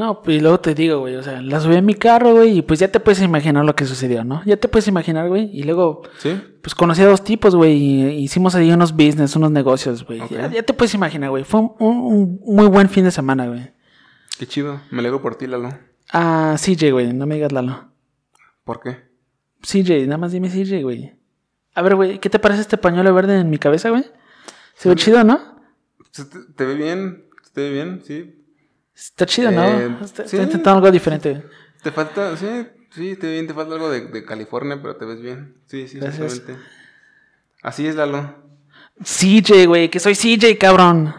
No, pues y luego te digo, güey, o sea, la subí en mi carro, güey, y pues ya te puedes imaginar lo que sucedió, ¿no? Ya te puedes imaginar, güey, y luego, ¿Sí? pues conocí a dos tipos, güey, y hicimos ahí unos business, unos negocios, güey. Ya, ya te puedes imaginar, güey, fue un, muy buen fin de semana, güey. Qué chido. Me alegro por ti, Lalo. Ah, CJ, güey, no me digas Lalo. ¿Por qué? CJ, nada más dime CJ, güey. A ver, güey, ¿qué te parece este pañuelo verde en mi cabeza, güey? Se ve chido, ¿no? ¿Se ¿Te, te ve bien? ¿Se ¿Te ve bien? Sí. Está chido, ¿no? Eh, Está, sí. intentando algo diferente. Te falta, sí, sí, te bien, te falta algo de, de California, pero te ves bien. Sí, sí, Gracias. exactamente. Así es, Lalo. CJ, güey, que soy CJ, cabrón.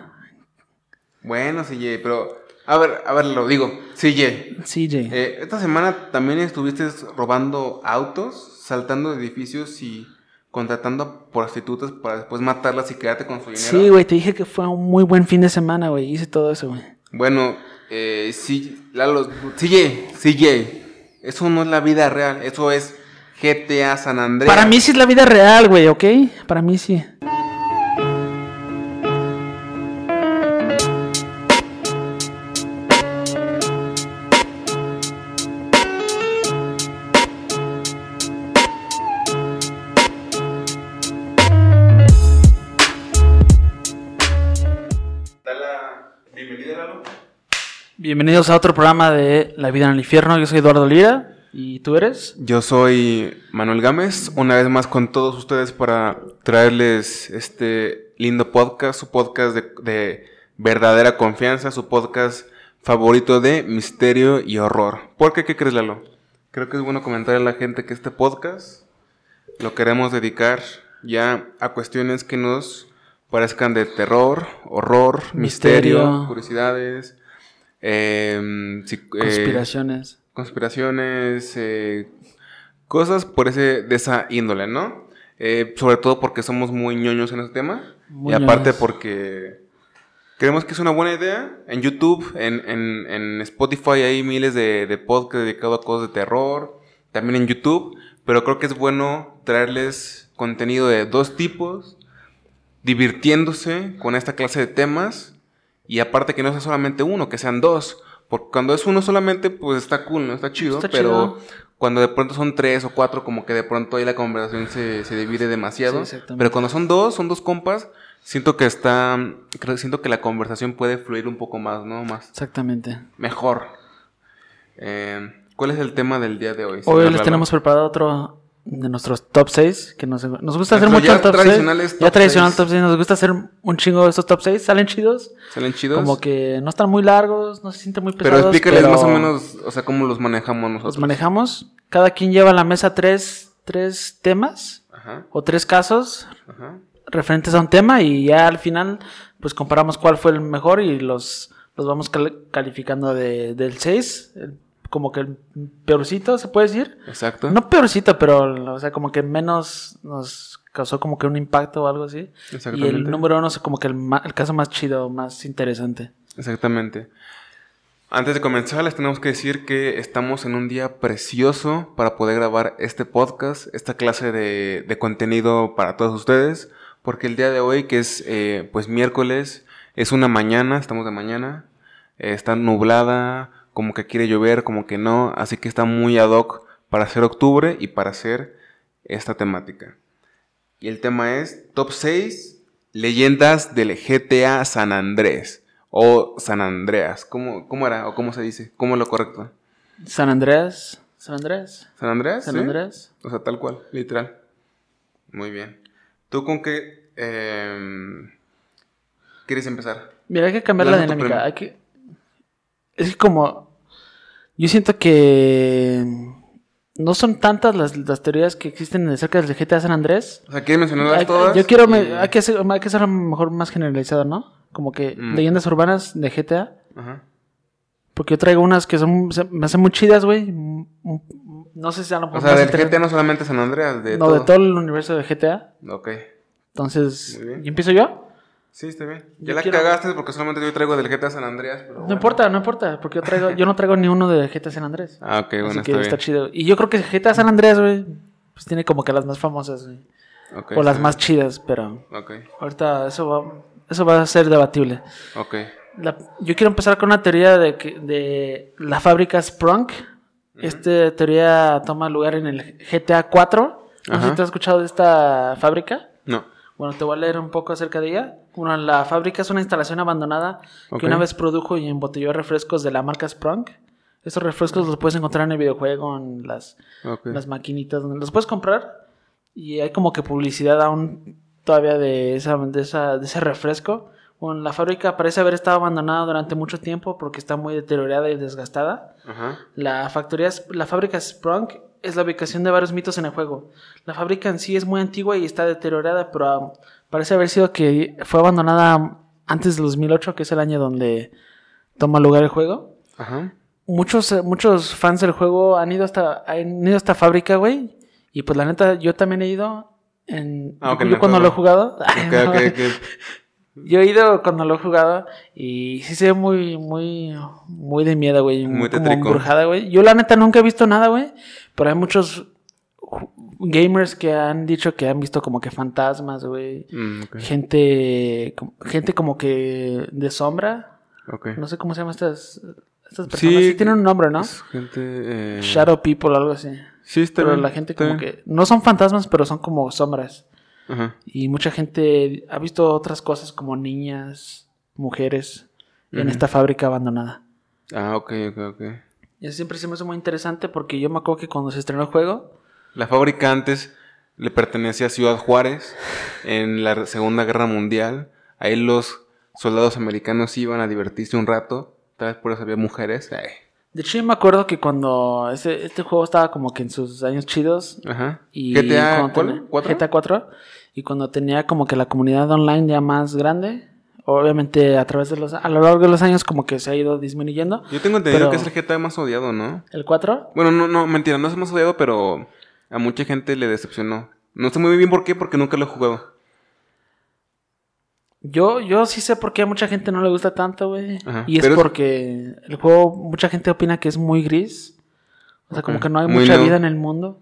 Bueno, CJ, pero. A ver, a ver, lo digo. CJ. CJ. eh, esta semana también estuviste robando autos, saltando de edificios y contratando a prostitutas para después matarlas y quedarte con su dinero. Sí, güey, te dije que fue un muy buen fin de semana, güey. Hice todo eso, güey. Bueno, eh, sí, Lalo, CJ, CJ. Eso no es la vida real, eso es GTA San Andreas. Para mí sí es la vida real, güey, ¿ok? Para mí sí. Bienvenidos a otro programa de La vida en el infierno. Yo soy Eduardo Lira. ¿Y tú eres? Yo soy Manuel Gámez, una vez más con todos ustedes para traerles este lindo podcast, su podcast de, de verdadera confianza, su podcast favorito de misterio y horror. ¿Por qué? ¿Qué crees, Lalo? Creo que es bueno comentar a la gente que este podcast lo queremos dedicar ya a cuestiones que nos parezcan de terror, horror, misterio, Misterio. curiosidades, em, si- eh, Conspiraciones. conspiraciones, eh, cosas por ese, de esa índole, ¿no? Eh, sobre todo porque somos muy ñoños en ese tema. Muy y aparte ñoños. porque creemos que es una buena idea. En YouTube, en, en- en Spotify hay miles de, de podcasts dedicados a cosas de terror. También en YouTube. Pero creo que es bueno traerles contenido de dos tipos. Divirtiéndose con esta clase de temas. Y aparte que no sea solamente uno, que sean dos. Porque cuando es uno solamente, pues está cool, ¿no? Está chido. Está pero chido. cuando de pronto son tres o cuatro, como que de pronto ahí la conversación se, se divide demasiado. Sí, pero cuando son dos, son dos compas, siento que está. Creo, siento que la conversación puede fluir un poco más, ¿no? Más. Exactamente. Mejor. Eh, ¿Cuál es el tema del día de hoy? Hoy les tenemos preparado otro de nuestros top 6. Que nos, nos gusta hacer mucho top 6. tradicionales Ya tradicional seis. top 6. Nos gusta hacer un chingo de estos top 6. Salen chidos. ¿Salen chidos? Como que no están muy largos, no se sienten muy pero pesados. explícales pero más o menos, o sea, cómo los manejamos Los nosotros. manejamos. Cada quien lleva a la mesa tres, tres temas Ajá, o tres casos ajá. referentes a un tema y ya al final pues comparamos cuál fue el mejor y los, los vamos cal- calificando de, del 6, el- como que el peorcito se puede decir. Exacto. No peorcito, pero o sea, como que menos nos causó como que un impacto o algo así. Y Exactamente. el número uno es como que el, el caso más chido, más interesante. Exactamente. Antes de comenzar, les tenemos que decir que estamos en un día precioso para poder grabar este podcast, esta clase de, de contenido para todos ustedes, porque el día de hoy, que es eh, pues miércoles, es una mañana, estamos de mañana, eh, está nublada, como que quiere llover, como que no, así que está muy ad hoc para hacer octubre y para hacer esta temática. Y el tema es Top 6 Leyendas del GTA San Andrés. O San Andreas. ¿Cómo, cómo era? ¿O cómo se dice? ¿Cómo es lo correcto? San Andrés. San Andrés. ¿San Andreas? San sí? Andrés. O sea, tal cual, literal. Muy bien. ¿Tú con qué em, quieres empezar? Mira, hay que cambiar la dinámica. Hay que... Es que como... Yo siento que... No son tantas las, las teorías que existen acerca del GTA San Andrés. O sea, ¿quieres mencionarlas todas? Yo quiero... Y- me- hay, que hacer, hay que hacerlo mejor más generalizado, ¿no? Como que Mm. leyendas urbanas de GTA. Ajá. Porque yo traigo unas que son me hacen muy chidas, güey. No sé si lo O sea, del. GTA no solamente San Andreas, de no, todo. de todo el universo de GTA. Ok. Entonces. ¿y empiezo yo? Sí, está bien. Yo Ya la quiero- cagaste porque solamente yo traigo del GTA San Andreas. pero No bueno. importa, no importa, porque yo traigo, yo no traigo ni uno de GTA San Andrés. Ah, ok, bueno, Así está que bien. está chido. Y yo creo que GTA San Andrés, güey, pues tiene como que las más famosas, güey. Ok, o las está más chidas, pero bien. Ok, ahorita eso va, eso va a ser debatible. ok. la- yo quiero empezar con una teoría de, que, de la fábrica Sprunk. Esta teoría toma lugar en el GTA 4. No sé si te has escuchado de esta fábrica. No. Bueno, te voy a leer un poco acerca de ella. Bueno, la fábrica es una instalación abandonada Ok. que una vez produjo y embotelló refrescos de la marca Sprunk. Estos refrescos los puedes encontrar en el videojuego, en las, Ok. las maquinitas, donde los puedes comprar. Y hay como que publicidad aún todavía de, esa, de, esa, de ese refresco. Bueno, la fábrica parece haber estado abandonada durante mucho tiempo porque está muy deteriorada y desgastada. Ajá. La, factoría, la fábrica Sprunk es la ubicación de varios mitos en el juego. La fábrica en sí es muy antigua y está deteriorada, pero ah, parece haber sido que fue abandonada antes del 2008, que es el año donde toma lugar el juego. Ajá. Muchos, eh, muchos fans del juego han ido hasta, han ido a esta fábrica, güey. Y pues la neta, yo también he ido. En, Ah, yo cuando lo he jugado. Ok, ok, ok. Yo he ido cuando lo he jugado y sí se ve muy, muy, muy de miedo, güey. Muy como embrujada, güey. Yo la neta nunca he visto nada, güey. Pero hay muchos gamers que han dicho que han visto como que fantasmas, güey. Mm. Gente, gente como que de sombra. Ok. No sé cómo se llaman estas, estas personas. Sí, Sí, tienen un nombre, ¿no? Es gente. eh, Shadow People o algo así. Sí, está Pero bien, la gente como bien. que... No son fantasmas, pero son como sombras. Ajá. Y mucha gente ha visto otras cosas como niñas, mujeres en esta fábrica abandonada. Ah, ok, ok, ok. Y eso siempre se me hace muy interesante porque yo me acuerdo que cuando se estrenó el juego, La fábrica antes le pertenecía a Ciudad Juárez en la Segunda Guerra Mundial. Ahí los soldados americanos iban a divertirse un rato. Tal vez por eso había mujeres. Ay. de hecho yo me acuerdo que cuando este, este juego estaba como que en sus años chidos Ajá. y GTA cuando ¿cuál? tenía- ¿Cuatro? GTA 4 y cuando tenía como que la comunidad online ya más grande, obviamente a través de los a lo largo de los años como que se ha ido disminuyendo. Yo tengo entendido que es el GTA más odiado, ¿no? El 4 Bueno, no, no, mentira, no es el más odiado, pero a mucha gente le decepcionó. No sé muy bien por qué, porque nunca lo he jugado. Yo, yo sí sé por qué a mucha gente no le gusta tanto, güey. Y es porque el juego, mucha gente opina que es muy gris. O sea, como que no hay muy mucha vida en el mundo.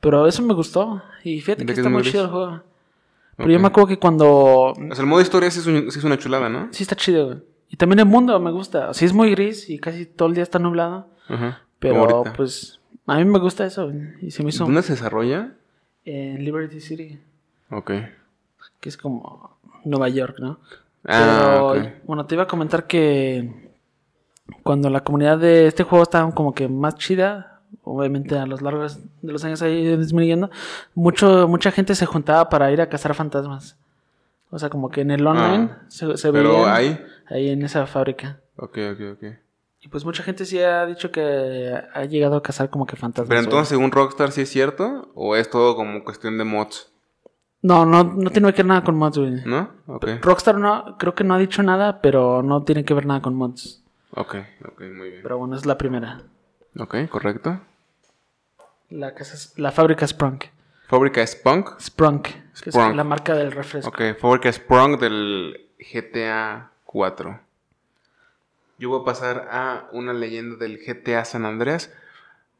Pero eso me gustó. Y fíjate ¿De que que está es muy muy chido el juego. Pero yo me acuerdo que cuando... O sea, el modo historia sí es, un- sí es una chulada, ¿no? Sí está chido, güey. Y también el mundo me gusta. O sea, es muy gris y casi todo el día está nublado. Ajá. Pero pues a mí me gusta eso. Y se me hizo ¿Dónde se desarrolla? en Liberty City, Ok. que es como Nueva York, ¿no? Ah, Pero, bueno, te iba a comentar que cuando la comunidad de este juego estaba como que más chida, obviamente a lo largo de los años ha ido disminuyendo, mucho, mucha gente se juntaba para ir a cazar fantasmas. O sea, como que en el online Ah, se, se pero veían ahí- ahí en esa fábrica. Ok, ok, ok. Y pues mucha gente sí ha dicho que ha llegado a cazar como que fantasmas. Pero entonces, según Rockstar, ¿sí es cierto? ¿O es todo como cuestión de mods? No, no, no tiene que ver nada con mods, güey. ¿No? Ok. Rockstar no, creo que no ha dicho nada, pero no tiene que ver nada con mods. Ok, ok, muy bien. Pero bueno, es la primera. Ok, correcto. La, casa es- la fábrica Sprunk. Fábrica Spunk. Sprunk, que Sprunk. es la marca del refresco. Ok, fábrica Sprung del GTA 4. Yo voy a pasar a una leyenda del GTA San Andreas.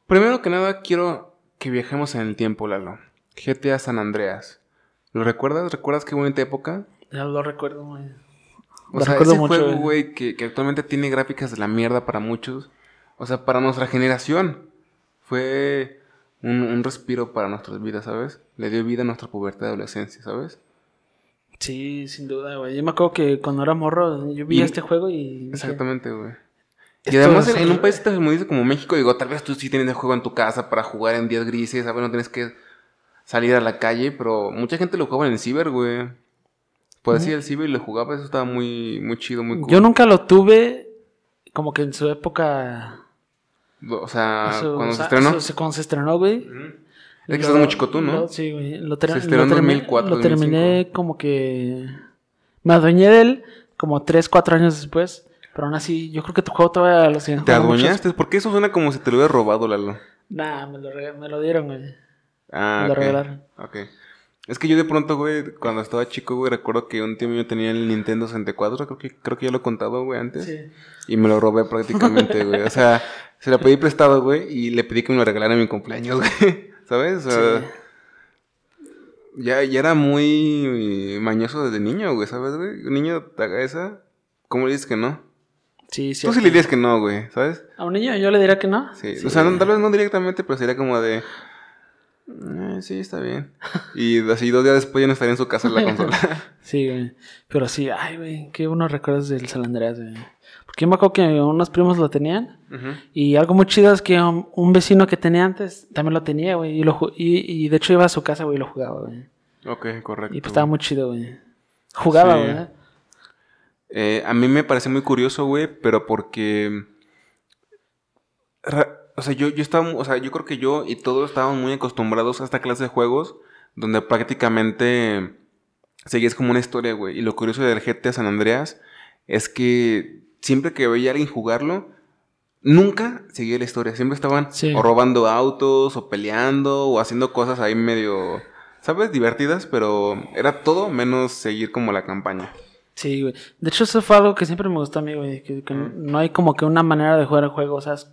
Primero que nada, quiero que viajemos en el tiempo, Lalo. GTA San Andreas. ¿Lo recuerdas? ¿Recuerdas qué bonita época? Ya lo recuerdo, güey. O Lo sea, recuerdo ese mucho, juego, güey, que, que actualmente tiene gráficas de la mierda para muchos. O sea, para nuestra generación. Fue un, un respiro para nuestras vidas, ¿sabes? Le dio vida a nuestra pubertad y adolescencia, ¿sabes? Sí, sin duda, güey. Yo me acuerdo que cuando era morro, yo vi Y- este juego y... Exactamente, güey. Y además en, en un país tan humilde como México, digo, tal vez tú sí tienes el juego en tu casa para jugar en días grises, ¿sabes? No tienes que salir a la calle, pero mucha gente lo jugaba en el ciber, güey. Puedes ir al ciber y lo jugaba, eso estaba muy, muy chido, muy cool. Yo nunca lo tuve como que en su época... O sea, cuando o se estrenó. su- cuando se estrenó, güey. Ujú. Es que estás muy chico tú, ¿no? lo- sí, güey. Lo, ter- Se estrenó lo en terminé- 2004, Lo terminé como que... Me adueñé de él como 3, 4 años después. Pero aún así, yo creo que tu juego todavía lo siguen ¿Te muchos. adueñaste? ¿Por qué eso suena como si te lo hubiera robado, Lalo? Nah, me lo, me lo dieron, güey. Ah, Me lo regalaron. Ok. Es que yo de pronto, güey, cuando estaba chico, güey, recuerdo que un tío mío tenía el Nintendo 64, creo que, creo que ya lo he contado, güey, antes. Sí. Y me lo robé prácticamente, güey. O sea, se lo pedí prestado, güey, y le pedí que me lo regalara en mi cumpleaños, güey. ¿Sabes? O sea, Sí. ya, ya era muy mañoso desde niño, güey, ¿sabes, güey? Un niño te haga esa, ¿cómo le dices que no? Sí, sí. Tú sí le dirías que no, güey, ¿sabes? A un niño yo le diría que no. Sí. O sea, no- tal vez no directamente, pero sería como de. "Eh, sí, está bien. Y así dos días después ya no estaría en su casa en la consola. Sí, güey. Pero sí, ay, güey, qué buenos recuerdos del San Andreas, güey. Porque yo me acuerdo que unos primos lo tenían. Y algo muy chido es que un, un vecino que tenía antes también lo tenía, güey. Y, lo ju- y, y de hecho iba a su casa, güey, y lo jugaba, güey. Ok, correcto. Y pues estaba muy chido, güey. Jugaba, Sí. güey. Eh, a mí me parece muy curioso, güey, pero porque. ra- O sea, yo, yo estaba. O sea, yo creo que yo y todos estábamos muy acostumbrados a esta clase de juegos donde prácticamente seguías como una historia, güey. Y lo curioso del GTA San Andreas es que siempre que veía a alguien jugarlo, nunca seguía la historia. Siempre estaban Sí. o robando autos, o peleando, o haciendo cosas ahí medio. ¿Sabes? Divertidas, pero era todo menos seguir como la campaña. Sí, güey. De hecho, eso fue algo que siempre me gustó a mí, güey. Que, que no hay como que una manera de jugar el juego. O sea, es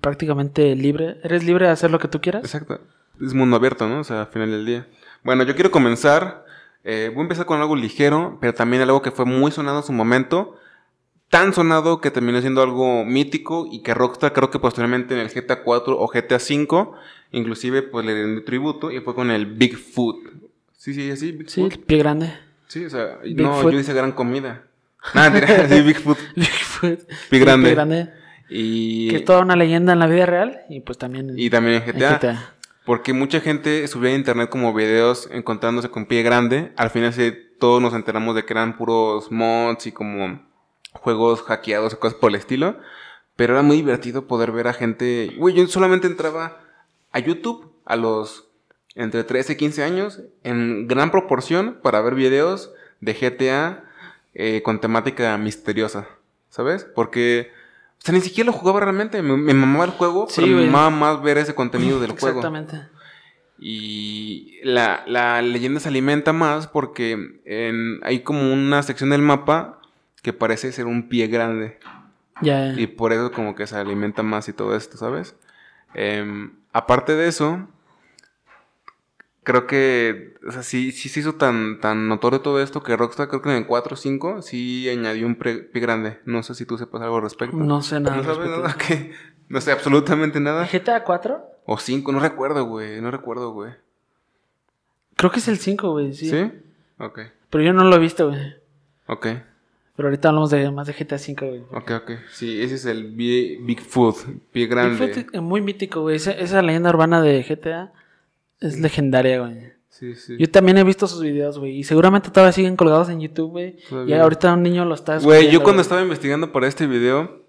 prácticamente libre. Eres libre de hacer lo que tú quieras. Exacto. Es mundo abierto, ¿no? O sea, al final del día. Bueno, yo quiero comenzar. eh, voy a empezar con algo ligero, pero también algo que fue muy sonado en su momento. Tan sonado que terminó siendo algo mítico y que Rockstar creo que posteriormente en el GTA 4 o GTA 5 inclusive pues le rindió tributo y fue con el Bigfoot. Sí, sí, así, Sí, Bigfoot. el pie grande. Sí, o sea, no, yo hice gran comida. Nada, mentira, sí, Bigfoot. Bigfoot. Pie grande. Pie grande. Y, Que es toda una leyenda en la vida real. Y pues también en, y también en en GTA. Porque mucha gente subía a internet como videos encontrándose con pie grande. Al final sí, todos nos enteramos de que eran puros mods y como juegos hackeados y cosas por el estilo. Pero era muy divertido poder ver a gente... Güey, yo solamente entraba a YouTube a los entre 13 y 15 años en gran proporción para ver videos de GTA eh, con temática misteriosa. ¿Sabes? Porque... O sea, ni siquiera lo jugaba realmente. Me, me mamaba el juego, Sí, pero me mamaba más ver ese contenido del juego. Exactamente. Y la, la leyenda se alimenta más porque en- hay como una sección del mapa que parece ser un pie grande. Ya. Y por eso como que se alimenta más y todo esto, ¿sabes? Em, aparte de eso, creo que, o sea, sí, sí se hizo tan, tan notorio todo esto que Rockstar creo que en el 4 o 5 sí añadió un pre- pie grande. No sé si tú sepas algo al respecto. No sé nada. ¿No sabes nada? ¿Qué? No sé absolutamente nada. GTA 4? O 5, no recuerdo, güey. No recuerdo, güey. Creo que es el 5, güey. Sí. ¿Sí? Ok. Pero yo no lo he visto, güey. Ok. Pero ahorita hablamos de más de GTA 5, güey. Ok, ok. Sí, ese es el Big- Bigfoot, pie grande. Bigfoot es muy mítico, güey. Esa, esa leyenda urbana de GTA es legendaria, güey. Sí, sí. Yo también he visto sus videos, güey. Y seguramente todavía siguen colgados en YouTube, güey. Y ahorita un niño lo está Güey, yo cuando estaba investigando para este video,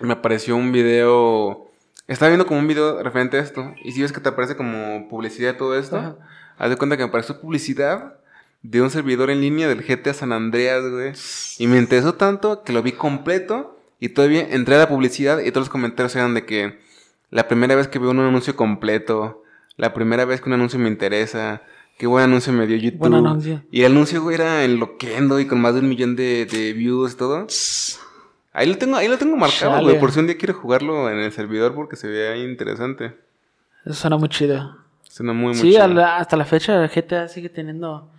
me apareció un video. Estaba viendo como un video referente a esto. Y si ves que te aparece como publicidad de todo esto, Ajá. haz de cuenta que me apareció publicidad de un servidor en línea del GTA San Andreas, güey. Y me interesó tanto que lo vi completo. Y todavía entré a la publicidad y todos los comentarios eran de que la primera vez que veo un anuncio completo, la primera vez que un anuncio me interesa, qué buen anuncio me dio YouTube. Buen anuncio. Y el anuncio, güey, era en Loquendo y con más de un millón de, de views y todo. Ahí lo tengo, ahí lo tengo marcado, Chale. güey, por si un día quiero jugarlo en el servidor porque se ve ahí interesante. Eso suena muy chido. Suena muy, muy Sí, chido. la- hasta la fecha GTA sigue teniendo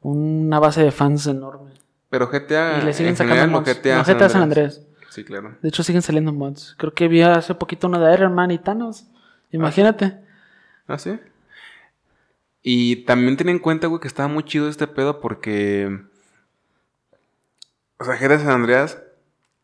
una base de fans enorme. Pero GTA y le siguen en sacando general, mods. GTA, No, GTA San Andrés. Sí, claro. De hecho, siguen saliendo mods. Creo que vi hace poquito uno de Iron Man y Thanos. Imagínate. ¿Ah, sí? Y también ten en cuenta, güey, que estaba muy chido este pedo porque... O sea, GTA San Andreas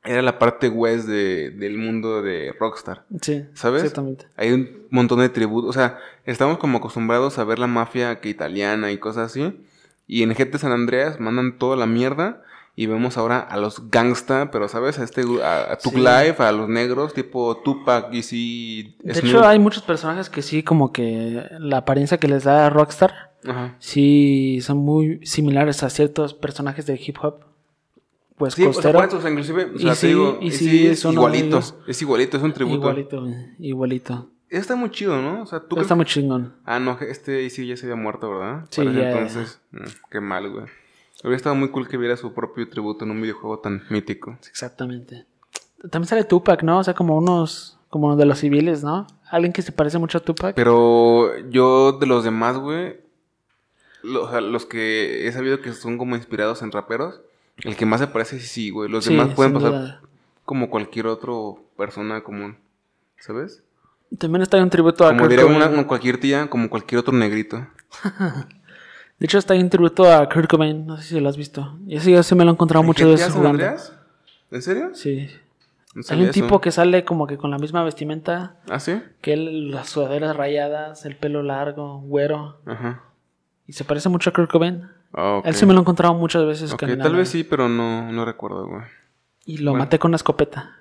era la parte west de- del mundo de Rockstar. Sí. ¿Sabes? Exactamente. Hay un montón de tributos. O sea, estamos como acostumbrados a ver la mafia que italiana y cosas así. Y en GTA San Andreas mandan toda la mierda. Y vemos ahora a los gangsta, pero ¿sabes? A este a, Sí. Life, a los negros, tipo Tupac, y De hecho, hay muchos personajes que sí, como que la apariencia que les da Rockstar, Ajá. sí son muy similares a ciertos personajes de hip hop. Pues Sí, o sea, costero. o sea, inclusive, o Y sea, te sí, digo, y y sí, sí, es igualito. Es igualito, es un tributo. igualito, igualito. Está muy chido, ¿no? O sea, tú Está muy chingón. Ah, no, este sí ya se había muerto, ¿verdad? Sí, ya. entonces, mm, qué mal, güey. Hubiera estado muy cool que viera su propio tributo en un videojuego tan mítico. Exactamente. También sale Tupac, ¿no? O sea, como unos, como de los civiles, ¿no? Alguien que se parece mucho a Tupac. Pero yo de los demás, güey, los que he sabido que son como inspirados en raperos, el que más se parece sí, güey. Los Sí, demás pueden pasar duda. como cualquier otro persona común, ¿sabes? También está un tributo a Como diría una, una cualquier tía, como cualquier otro negrito. De hecho, está tributo a Kurt Cobain. No sé si lo has visto. Y ese yo sí me lo he encontrado muchas ¿GTA veces jugando. Andreas? ¿En serio? Sí. No Hay un eso. tipo que sale como que con la misma vestimenta ¿Ah, sí? que él, las sudaderas rayadas, el pelo largo, güero. Ajá. Y se parece mucho a Kurt Cobain. Ah, ok. Él sí me lo he encontrado muchas veces Ok, caminando. tal vez sí, pero no, no recuerdo, güey. Y lo Bueno. maté con una escopeta.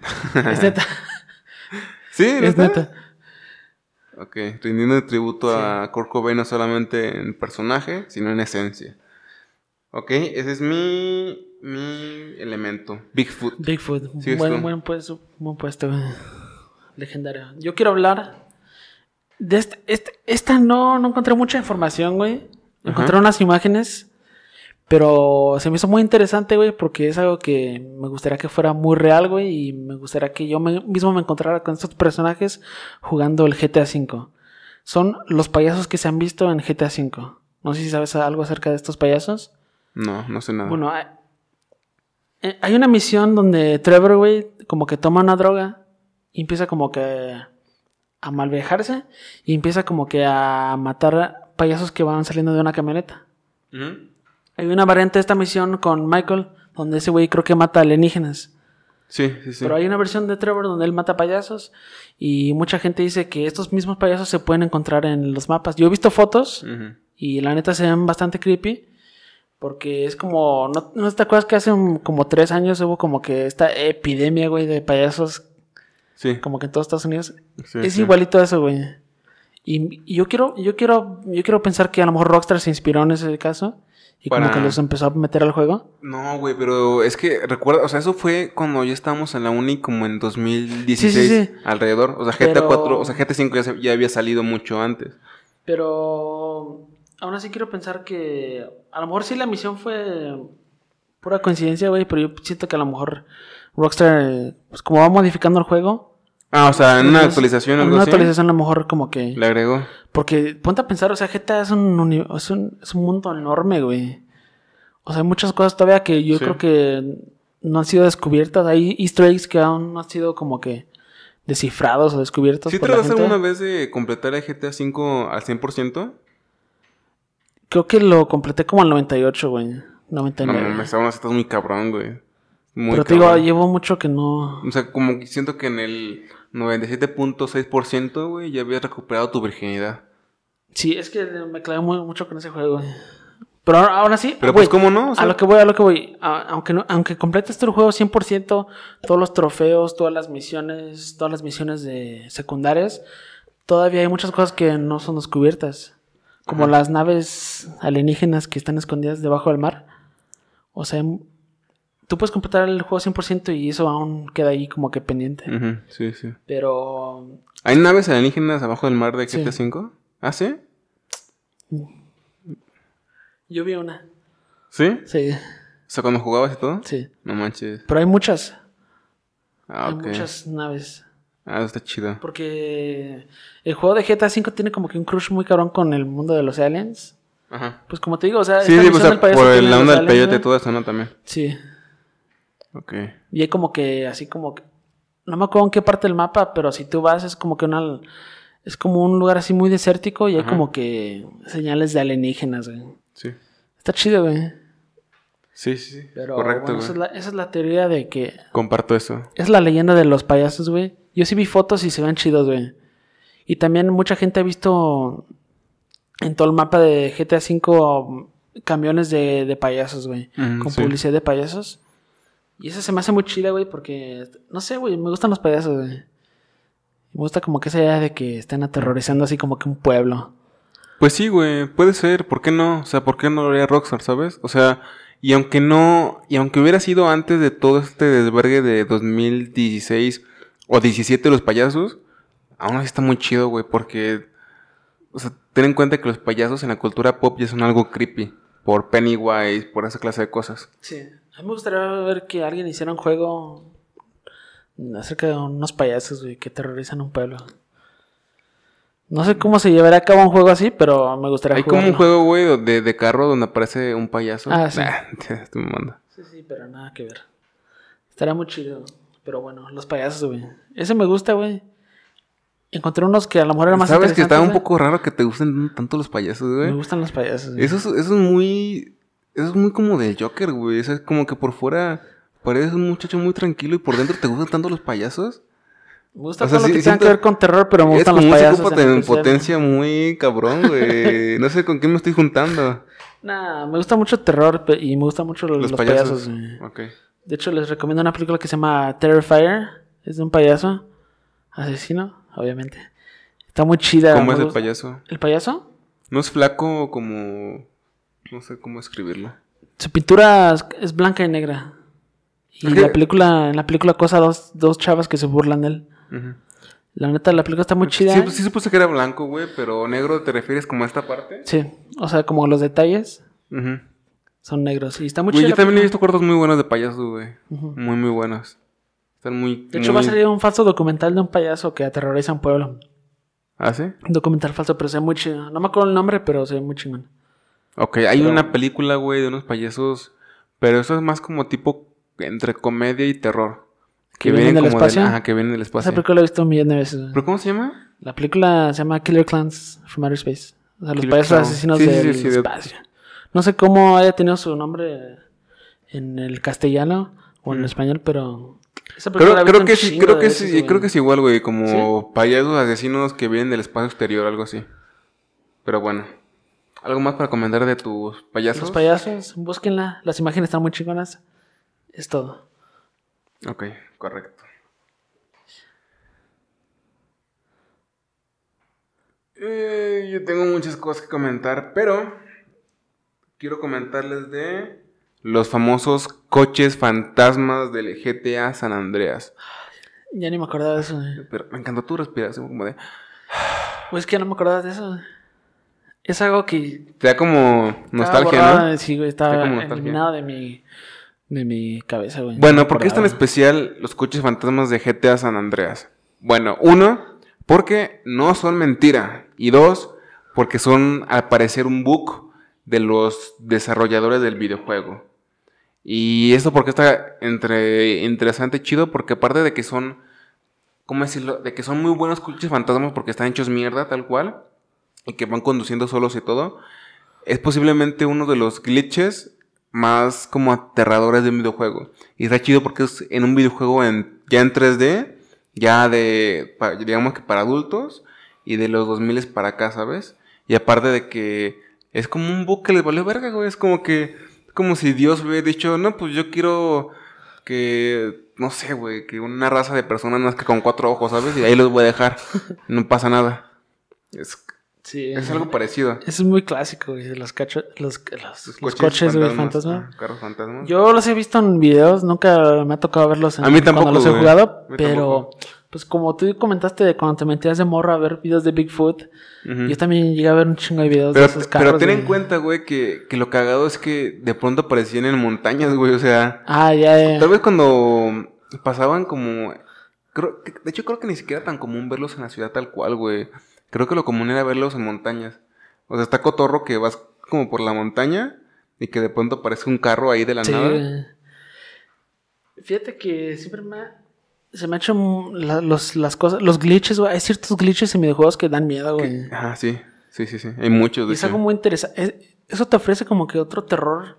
es neta. ¿Sí? es neta. Ok, rindiendo tributo a Kurt Cobain no solamente en personaje, sino en esencia. Ok, ese es mi, mi elemento. Bigfoot. Bigfoot. Buen, buen puesto. Buen puesto. Legendario. Yo quiero hablar de este, este- esta no, no encontré mucha información, güey. Encontré Ajá. unas imágenes, pero se me hizo muy interesante, güey, porque es algo que me gustaría que fuera muy real, güey, y me gustaría que yo me- mismo me encontrara con estos personajes jugando el GTA V. Son los payasos que se han visto en GTA V. No sé si sabes algo acerca de estos payasos. No, no sé nada. Bueno, hay, eh, hay una misión donde Trevor, güey, como que toma una droga y empieza como que a malvejarse y empieza como que a matar payasos que van saliendo de una camioneta. Ujú. Hay una variante de esta misión con Michael, donde ese güey creo que mata alienígenas. Sí, sí, sí. Pero hay una versión de Trevor donde él mata payasos y mucha gente dice que estos mismos payasos se pueden encontrar en los mapas. Yo he visto fotos y la neta se ven bastante creepy. Porque es como. ¿No, ¿no te acuerdas que hace un- como tres años hubo como que esta epidemia, güey, de payasos? Sí. Como que en todos Estados Unidos. sí, es sí. igualito a eso, güey. Y, y yo quiero, yo quiero, yo quiero pensar que a lo mejor Rockstar se inspiró en ese caso. Y como Para- que los empezó a meter al juego. No, güey, pero es que recuerda, o sea, eso fue cuando ya estábamos en la uni como en 2016 Sí, sí, sí. alrededor. O sea, GTA Pero- 4, o sea, GTA 5 ya, se- ya había salido mucho antes. Pero aún así quiero pensar que a lo mejor sí la misión fue pura coincidencia, güey, pero yo siento que a lo mejor Rockstar, eh, pues como va modificando el juego, Ah, o sea, en una actualización en algo una así. actualización a lo mejor como que... Le agregó. Porque ponte a pensar, o sea, GTA es un, uni- es un, es un mundo enorme, güey. O sea, hay muchas cosas todavía que yo Sí. creo que no han sido descubiertas. Hay easter eggs que aún no han sido como que descifrados o descubiertos ¿Sí por la trataste gente. alguna vez de completar el GTA 5 al 100%? Creo que lo completé como al 98, güey. No 99. mames, aún así estás muy cabrón, güey. Muy Pero te digo, cabrón. llevo mucho que no... O sea, como que siento que en el 97.6%, güey, ya habías recuperado tu virginidad. Sí, es que me clavé muy, mucho con ese juego, güey. Pero ahora, sí, Pero pues, ¿cómo no? O sea, a lo que voy, a lo que voy. A- aunque, no, aunque completes el juego 100%, todos los trofeos, todas las misiones, todas las misiones de secundarias, todavía hay muchas cosas que no son descubiertas. Como Ajá. las naves alienígenas que están escondidas debajo del mar. O sea, tú puedes completar el juego 100% y eso aún queda ahí como que pendiente. Ujú, sí, sí. Pero ¿Hay naves alienígenas abajo del mar de Sí. GTA 5? ¿Ah, sí? yo vi una. ¿Sí? Sí, O sea, cuando jugabas y todo. sí. No manches. Pero hay muchas. Ah, hay muchas naves. Ah, está chido. Porque el juego de GTA V tiene como que un crush muy cabrón con el mundo de los aliens. Ajá. Pues como te digo, o sea, Sí, esta sí, o sea, del por la onda del peyote y todo eso, ¿no? También. Sí. Ok. Y hay como que, así como que... No me acuerdo en qué parte del mapa, pero si tú vas es como que una... Es como un lugar así muy desértico y hay como que señales de alienígenas, güey. Sí. Está chido, güey. Sí, sí, sí. Pero Correcto, bueno, güey. esa, es la, esa es la teoría de que... Comparto eso. Es la leyenda de los payasos, güey. Yo sí vi fotos y se ven chidos, güey. Y también mucha gente ha visto en todo el mapa de GTA V camiones de, de payasos, güey. Ujú, con sí. publicidad de payasos. Y esa se me hace muy chida, güey, porque... No sé, güey, me gustan los payasos, güey. Me gusta como que esa idea de que estén aterrorizando así como que un pueblo. Pues sí, güey, puede ser, ¿por qué no? O sea, ¿por qué no lo haría Rockstar, sabes? O sea, y aunque no, y aunque hubiera sido antes de todo este desvergue de 2016 o 17 los payasos, aún así está muy chido, güey, porque, o sea, ten en cuenta que los payasos en la cultura pop ya son algo creepy, por Pennywise, por esa clase de cosas. Sí. A mí me gustaría ver que alguien hiciera un juego acerca de unos payasos, güey, que aterrorizan un pueblo. No sé cómo se llevará a cabo un juego así, pero me gustaría Hay como un juego, güey, de, de carro donde aparece un payaso. Ah, sí. Nah, estoy mamando. Sí, sí, pero nada que ver. Estaría muy chido. Pero bueno, los payasos, güey. Ese me gusta, güey. Encontré unos que a lo mejor eran más Sabes que estaba un poco raro que te gusten tanto los payasos, güey. Me gustan los payasos. güey. Eso es, eso es muy. Eso es muy como del Joker, güey. Es como que por fuera pareces un muchacho muy tranquilo y por dentro te gustan tanto los payasos. Me gusta o sea, todo sí, lo que tenga siento- que ver con terror, pero me Es gustan como los un payasos. en en especial. potencia muy cabrón, güey. No sé con quién me estoy juntando. Nah, me gusta mucho el terror y me gustan mucho los, Los, payasos. payasos. güey. ok. De hecho, les recomiendo una película que se llama Terrifier. Es de un payaso asesino, obviamente. Está muy chida. ¿Cómo es el gusta- payaso? ¿El payaso? No es flaco como. No sé cómo escribirlo. Su pintura es, blanca y negra. Y la película, en la película cosa dos, dos chavas que se burlan de él. La neta, la película está muy chida. Sí, sí supuse que era blanco, güey, pero negro te refieres como a esta parte. Sí, o sea, como los detalles son negros. Y está muy Güey, chida. yo también he visto cortos muy buenos de payasos, güey. Muy, muy buenos. Están muy. De hecho, muy- va a salir un falso documental de un payaso que aterroriza un pueblo. ¿Ah, sí? Un documental falso, pero se ve muy chido. No me acuerdo el nombre, pero se ve muy chingón. Ok, hay Pero- una película, güey, de unos payasos. Pero eso es más como tipo entre comedia y terror. ¿Que vienen del como espacio? ajá, que vienen del espacio. Esa película la he visto un millón de veces. ¿Pero cómo se llama? La película se llama Killer Clowns from Outer Space. O sea, los Killer payasos asesinos Sí, sí, del sí, sí, de- espacio. No sé cómo haya tenido su nombre en el castellano o en el español, pero... Esa película la Creo, creo que sí, creo que veces, sí, creo que es igual, güey, como payasos asesinos que vienen del espacio exterior, algo así. Pero bueno. ¿Algo más para comentar de tus payasos? Los payasos, búsquenla. Las imágenes están muy chingonas. Es todo. Ok, correcto. Eh, yo tengo muchas cosas que comentar, pero quiero comentarles de los famosos coches fantasmas del GTA San Andreas. Ya ni me acordaba de eso. güey. Pero me encantó tu respiración, como de... Pues es que ya no me acordaba de eso. Es algo que... Te da como nostalgia, borrado, ¿no? Sí, güey, estaba eliminado de mi... De mi cabeza, güey. Bueno, No ¿por qué es tan especial los coches fantasmas de GTA San Andreas? Bueno, uno, porque no son mentira. Y dos, porque son al parecer un bug de los desarrolladores del videojuego. Y esto porque está entre interesante y chido, porque aparte de que son, ¿cómo decirlo? De que son muy buenos coches fantasmas porque están hechos mierda, tal cual, y que van conduciendo solos y todo, es posiblemente uno de los glitches más como aterradores de un videojuego. Y está chido porque es en un videojuego en, ya en 3D, ya de, digamos que para adultos, y de los 2000 para acá, ¿sabes? Y aparte de que es como un bug que les valió verga, güey. Es como que, como si Dios hubiera dicho, no, pues yo quiero que, no sé, güey, que una raza de personas nazca con cuatro ojos, ¿sabes? Y ahí los voy a dejar. No pasa nada. Es, Sí, es algo parecido. Es muy clásico, güey. Los, cacho- los, los, los coches, güey, fantasma. ah, Carros fantasmas. Yo los he visto en videos, nunca me ha tocado verlos en, A mí tampoco, cuando los he jugado, pero tampoco. pues como tú comentaste de cuando te metías de morro a ver videos de Bigfoot, yo también llegué a ver un chingo de videos Pero, de esos pero carros. ten en cuenta, güey, que, que lo cagado es que de pronto aparecían en montañas, güey. O sea, Ah, ya, ya. tal vez cuando pasaban como... Creo, de hecho, creo que ni siquiera tan común verlos en la ciudad tal cual, güey. Creo que lo común era verlos en montañas. O sea, está cotorro que vas como por la montaña y que de pronto aparece un carro ahí de la Sí, nada. Fíjate que siempre me ha- se me ha hecho la- los, las cosas, los glitches, güey. Hay ciertos glitches en videojuegos que dan miedo, güey. Ah, sí. Sí, sí, sí. Hay muchos Y de es hecho. algo muy interesante. Eso te ofrece como que otro terror.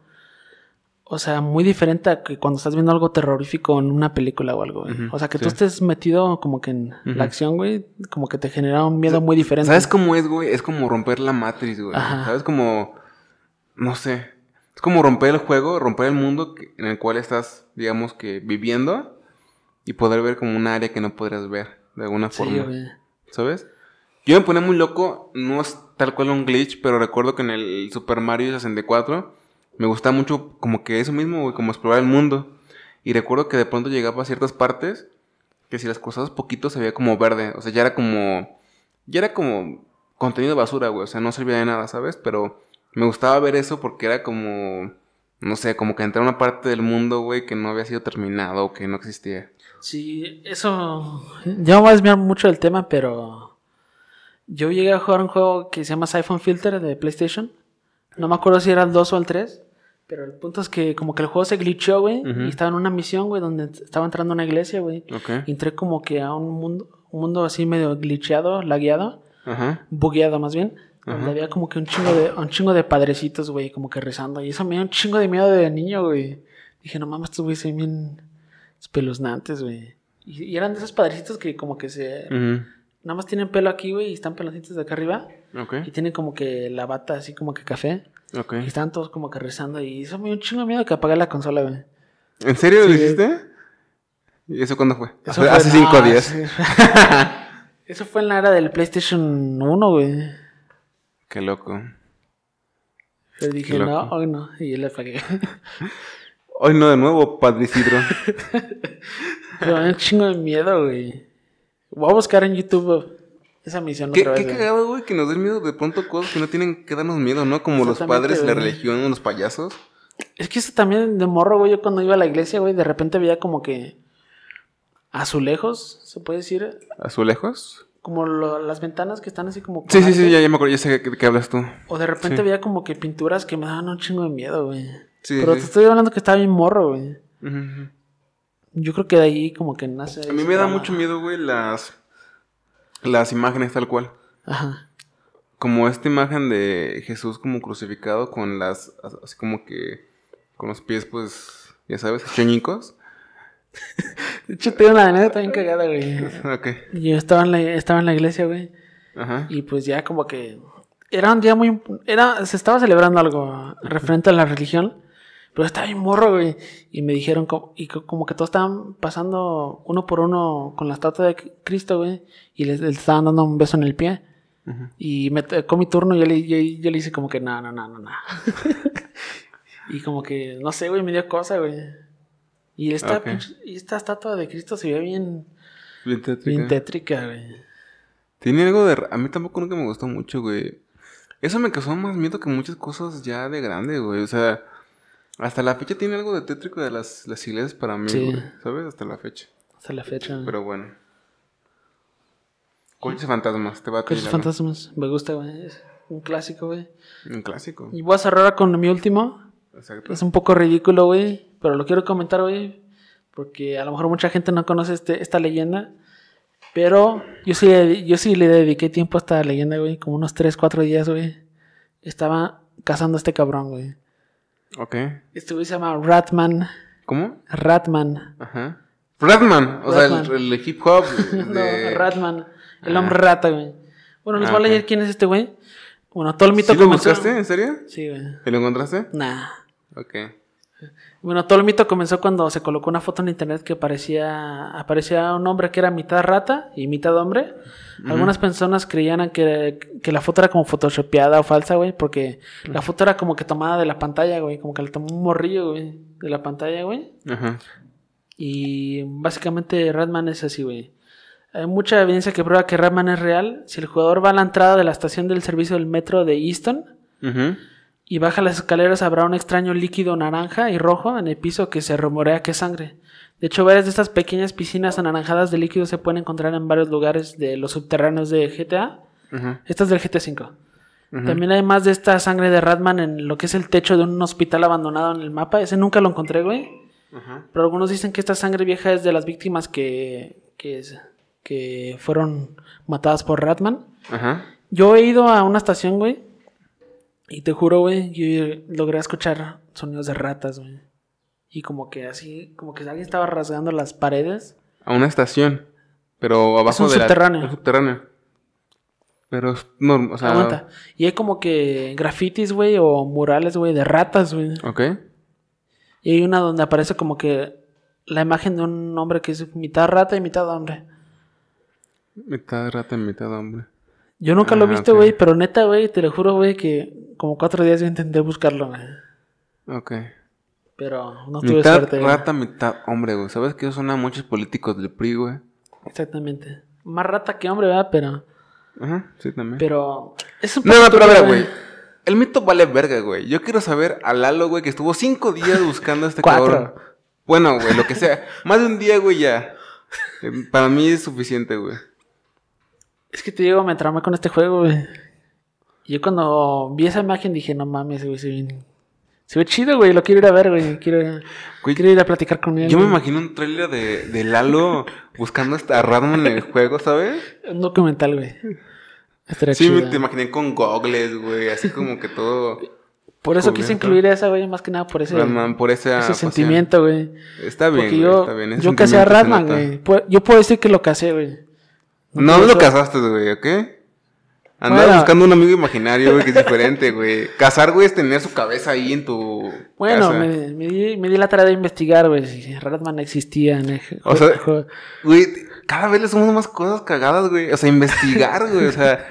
O sea, muy diferente a que cuando estás viendo algo terrorífico en una película o algo, güey. O sea, que sí. tú estés metido como que en la acción, güey. Como que te genera un miedo muy diferente. ¿Sabes cómo es, güey? Es como romper la matriz, güey. Ajá. ¿Sabes? Como... No sé. Es como romper el juego, romper el mundo en el cual estás, digamos que, viviendo. Y poder ver como un área que no podrías ver, de alguna Sí, forma. güey. ¿Sabes? Yo me ponía muy loco, no es tal cual un glitch, pero recuerdo que en el Super Mario 64 me gustaba mucho como que eso mismo, güey, como explorar el mundo. Y recuerdo que de pronto llegaba a ciertas partes que si las cruzabas poquito se veía como verde, o sea, ya era como ya era como contenido basura, güey, o sea, no servía de nada, ¿sabes? Pero me gustaba ver eso porque era como no sé, como que entrar a una parte del mundo, güey, que no había sido terminado o que no existía. Sí, eso. Ya me voy a desviar mucho del tema, pero. Yo llegué a jugar un juego que se llama Siphon Filter de PlayStation. No me acuerdo si era el 2 o el 3. Pero el punto es que como que el juego se glitchó, güey. Y estaba en una misión, güey, donde estaba entrando a una iglesia, güey. Ok. Y entré como que a un mundo, un mundo así medio glitcheado, lagueado, Ajá. bugueado más bien. Donde había como que un chingo de, un chingo de padrecitos, güey, como que rezando. Y eso me dio un chingo de miedo de niño, güey. Dije, no mames, estos güeyes son bien espeluznantes, güey. Y, y eran de esos padrecitos que como que se... Nada más tienen pelo aquí, güey, y están peloncitos de acá arriba. Ok. Y tienen como que la bata así como que café. Ok. Y estaban todos como que rezando. Y eso me dio un chingo de miedo que apagué la consola, güey. ¿En serio lo hiciste? ¿Y eso cuándo fue? Eso hace fue- hace cinco no, días. sí. Eso fue en la era del PlayStation 1, güey. Qué loco. Yo dije, Qué no, hoy no. Y yo le apagué. Hoy no de nuevo, Padre Isidro. Pero me dio un chingo de miedo, güey. Voy a buscar en YouTube esa misión qué otra vez. qué cagado, güey, que nos den miedo de pronto cosas que no tienen que darnos miedo, ¿no? Como los padres, la religión, los payasos. Es que eso también de morro, güey. Yo cuando iba a la iglesia, güey, de repente veía como que azulejos, se puede decir. ¿Azulejos? Como lo- las ventanas que están así como. Sí, sí, sí, ya, ya me acuerdo, ya sé de qué hablas tú. O de repente Sí. veía como que pinturas que me daban un chingo de miedo, güey. Sí, Pero sí. te estoy hablando que estaba bien morro, güey. Yo creo que de ahí como que nace. A mí me da mucho miedo, güey, las, las imágenes tal cual. Ajá. Como esta imagen de Jesús como crucificado con las, así como que, con los pies, pues, ya sabes, choñicos. De hecho, tengo una anécdota bien cagada, güey. Ok. Yo estaba en la, estaba en la iglesia, güey. Ajá. Y pues ya como que. Era un día muy. Era, se estaba celebrando algo referente a la religión. Pero estaba bien morro, güey. Y me dijeron. como- y co- como que todos estaban pasando uno por uno con la estatua de Cristo, güey. Y les, les estaban dando un beso en el pie. Y me tocó mi turno y yo le, yo, yo le hice como que no, no, no, no, no. y como que, no sé, güey, me dio cosa, güey. Y esta, y esta estatua de Cristo se ve bien, Bien tétrica. bien tétrica, güey. Tiene algo de... A mí tampoco nunca me gustó mucho, güey. Eso me causó más miedo que muchas cosas ya de grande, güey. O sea, hasta la fecha tiene algo de tétrico de las, las iglesias para mí, Sí. güey. ¿Sabes? Hasta la fecha. Hasta la fecha. güey. Pero bueno. Coches fantasmas, te va a Coches tirar, fantasmas, me gusta, güey. Es un clásico, güey. Un clásico. Y voy a cerrar con mi último. Exacto. Es un poco ridículo, güey. Pero lo quiero comentar, güey. Porque a lo mejor mucha gente no conoce este, esta leyenda. Pero yo sí, yo sí le dediqué tiempo a esta leyenda, güey. Como unos 3, 4 días, güey. Estaba cazando a este cabrón, güey. Ok. Este güey se llama Ratman. ¿Cómo? Ratman. Ajá. Ratman, o sea, el, el hip hop. No, Ratman. El Ah. hombre rata, güey. Bueno, les Ah, voy a leer ok. quién es este güey. Bueno, todo el mito ¿Sí lo comenzó- buscaste? ¿En serio? Sí, güey. ¿Y lo encontraste? Nah. Ok. Bueno, todo el mito comenzó cuando se colocó una foto en internet que parecía, aparecía un hombre que era mitad rata y mitad hombre. Algunas personas creían que, que la foto era como photoshopeada o falsa, güey, porque la foto era como que tomada de la pantalla, güey, como que le tomó un morrillo, güey, de la pantalla, güey. Ajá. Y básicamente Ratman es así, güey. Hay mucha evidencia que prueba que Ratman es real. Si el jugador va a la entrada de la estación del servicio del metro de Easton. Y baja las escaleras habrá un extraño líquido naranja y rojo en el piso que se rumorea que es sangre. De hecho, varias de estas pequeñas piscinas anaranjadas de líquido se pueden encontrar en varios lugares de los subterráneos de GTA. Ajá. Esta es del GTA V. También hay más de esta sangre de Ratman en lo que es el techo de un hospital abandonado en el mapa. Ese nunca lo encontré, güey. Pero algunos dicen que esta sangre vieja es de las víctimas que, que, es- que fueron matadas por Ratman. Yo he ido a una estación, güey. Y te juro, güey, yo logré escuchar sonidos de ratas, güey. Y como que así, como que alguien estaba rasgando las paredes. A una estación. Pero abajo un de la- subterráneo. un subterráneo. Pero es normal, o sea... Aguanta. Y hay como que grafitis, güey, o murales, güey, de ratas, güey. Ok. Y hay una donde aparece como que la imagen de un hombre que es mitad rata y mitad hombre. Mitad rata, mitad hombre. Yo nunca lo he Ah, visto, güey, pero neta, güey, te lo juro, güey, que como cuatro días yo intenté buscarlo, güey. Ok. Pero no tuve Mitad suerte, güey. rata, mitad hombre, güey. ¿Sabes que eso suena a muchos políticos del PRI, güey? Exactamente. Más rata que hombre, ¿verdad? Pero, Ajá, sí, también. pero es un No, no, pero a ver, güey. El mito vale verga, güey. Yo quiero saber a Lalo, güey, que estuvo cinco días buscando a este Cuatro. cabrón. Bueno, güey, lo que sea. Más de un día, güey, ya. Eh, Para mí es suficiente, güey. Es que te digo, me tramé con este juego, güey. Yo cuando vi esa imagen dije, no mames, güey, se ve Se ve chido, güey. Lo quiero ir a ver, güey. Quiero, Güey, quiero ir a platicar con él. Yo me imagino un trailer de, de Lalo buscando a Radman en el juego, ¿sabes? Un documental, güey. Estaría Sí, chido. me te imaginé con gogles, güey, así como que todo Por eso quise incluir esa, güey. Más que nada por ese, Radman por esa ese pasión. sentimiento, güey. Está bien, Porque güey, yo, está bien. ese yo casé a nota. güey. Yo puedo decir que lo casé, güey. No, por lo casaste, güey, ¿ok? Andaba Bueno. buscando un amigo imaginario, güey, que es diferente, güey. Casar, güey, es tener su cabeza ahí en tu Bueno, casa. me, me di, me di la tarea de investigar, güey. Si Ratman existía en el O sea. Güey, cada vez le somos más cosas cagadas, güey. O sea, investigar, güey. O sea,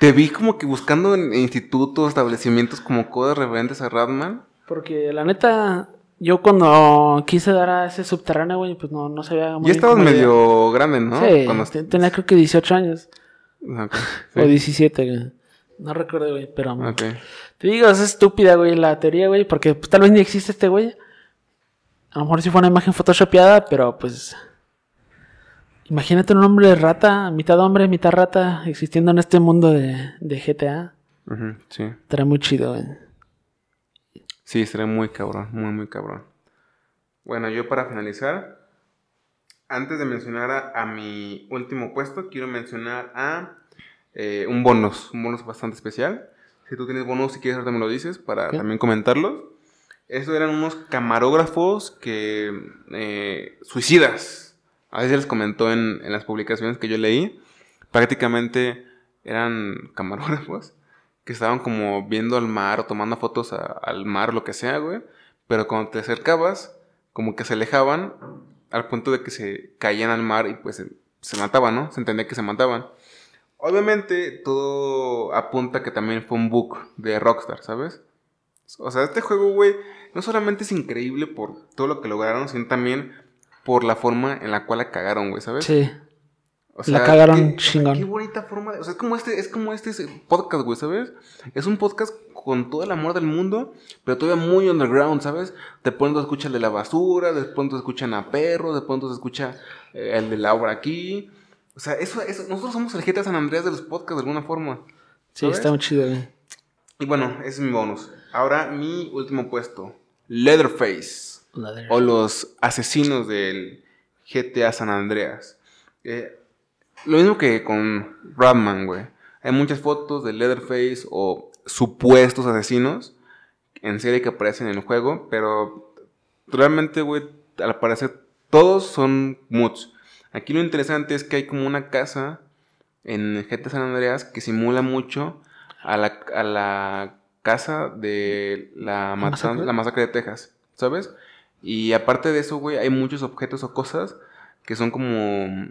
te vi como que buscando en institutos, establecimientos como cosas referentes a Radman. Porque la neta, yo cuando quise dar a ese subterráneo, güey, pues no, no sabía muy Ya estabas medio grande, ¿no? Sí, Cuando... te- tenía creo que 18 años. Ok, O sí. 17, güey. No recuerdo, güey, pero... Ok. Te digo, es estúpida, güey, la teoría, güey, porque pues, tal vez ni existe este güey. A lo mejor sí fue una imagen photoshopeada, pero pues... Imagínate un hombre de rata, mitad hombre, mitad rata, existiendo en este mundo de, de GTA. Ujú, sí. Estaría muy chido, güey. Sí, sería muy cabrón, muy, muy cabrón. Bueno, yo para finalizar, antes de mencionar a, a mi último puesto, quiero mencionar a eh, un bonus, un bonus bastante especial. Si tú tienes bonus, si quieres, ahorita me lo dices para ¿Qué? también comentarlos. Estos eran unos camarógrafos que eh, suicidas. A veces les comentó en, en las publicaciones que yo leí. Prácticamente eran camarógrafos estaban como viendo al mar o tomando fotos al mar, lo que sea, güey. Pero cuando te acercabas, como que se alejaban al punto de que se caían al mar y pues se, se mataban, ¿no? Se entendía que se mataban. Obviamente todo apunta que también fue un bug de Rockstar, ¿sabes? O sea, este juego, güey, no solamente es increíble por todo lo que lograron, sino también por la forma en la cual la cagaron, güey, ¿sabes? Sí. O La cagaron qué, chingón. Qué bonita forma de. O sea, es como este, es como este podcast, güey, ¿sabes? Es un podcast con todo el amor del mundo, pero todavía muy underground, ¿sabes? De pronto escucha el de la basura, de pronto escuchan a perros, de pronto se escucha eh, el de la obra aquí. O sea, eso, eso, nosotros somos el GTA San Andreas de los podcasts de alguna forma. Sí, ¿sabes? está muy chido, güey. Y bueno, ese es mi bonus. Ahora, mi último puesto: Leatherface o los asesinos del GTA San Andreas. Eh, lo mismo que con Radman, güey. Hay muchas fotos de Leatherface o supuestos asesinos en serie que aparecen en el juego, pero realmente, güey, al parecer todos son moods. Aquí lo interesante es que hay como una casa en GTA San Andreas que simula mucho a la, a la casa de la, masacre? la masacre de Texas, ¿sabes? Y aparte de eso, güey, hay muchos objetos o cosas que son como...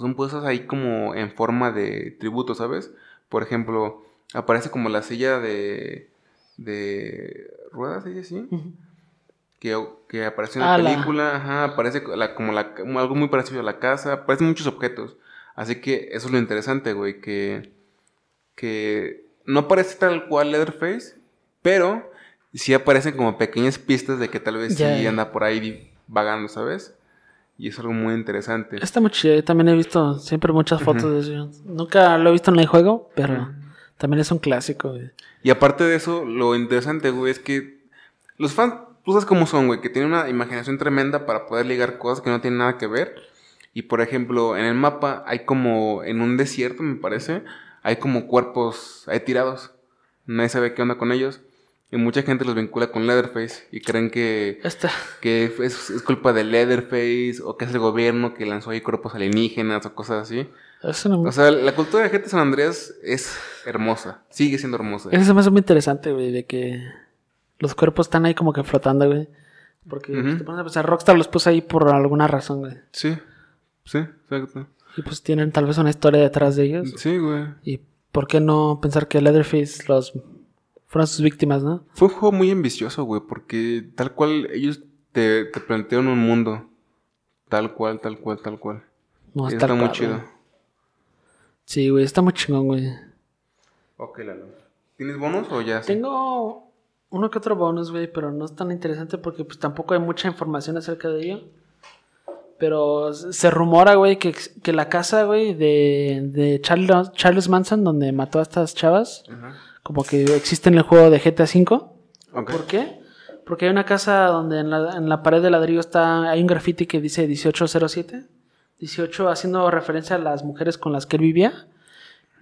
Son puestas ahí como en forma de tributo, ¿sabes? Por ejemplo, aparece como la silla de... De... ¿Ruedas? ¿sí? así? Ujú. que, que aparece en la Ah, la- película, ajá, aparece la- como la, como algo muy parecido a la casa, aparecen muchos objetos. Así que eso es lo interesante, güey, que, que no parece tal cual Leatherface, pero sí aparecen como pequeñas pistas de que tal vez sí anda por ahí vagando, ¿sabes? Y es algo muy interesante. Está muy chido. Yo también he visto siempre muchas fotos de eso. Nunca lo he visto en el juego, pero también es un clásico, güey. Y aparte de eso, lo interesante, güey, es que los fans, tú sabes cómo son, güey, que tienen una imaginación tremenda para poder ligar cosas que no tienen nada que ver. Y por ejemplo, en el mapa hay como, en un desierto, me parece, hay como cuerpos ahí tirados. Nadie sabe qué onda con ellos. Y mucha gente los vincula con Leatherface y creen que, Esta. que es, es culpa de Leatherface o que es el gobierno que lanzó ahí cuerpos alienígenas o cosas así. Una... O sea, la cultura de GTA San Andreas es hermosa, sigue siendo hermosa. Eso se me hace muy interesante, güey, de que los cuerpos están ahí como que flotando, güey. Porque pues, te pones a pensar, Rockstar los puso ahí por alguna razón, güey. Sí, sí, exacto. Y pues tienen tal vez una historia detrás de ellos. Sí, güey. Y por qué no pensar que Leatherface los fueron sus víctimas, ¿no? Fue un juego muy ambicioso, güey, porque tal cual ellos te, te plantean un mundo. Tal cual, tal cual, tal cual. No, está está muy cual, chido. güey. Sí, güey, está muy chingón, güey. Ok, Lalo. ¿Tienes bonus o ya? Tengo uno que otro bonus, güey, pero no es tan interesante porque pues tampoco hay mucha información acerca de ello. Pero se rumora, güey, que, que la casa, güey, de, de Charles, Charles Manson, donde mató a estas chavas, Ajá. Como que existe en el juego de GTA V. ¿Por qué? Porque hay una casa donde en la, en la pared de ladrillo está, hay un graffiti que dice 1807. 18 haciendo referencia a las mujeres con las que él vivía.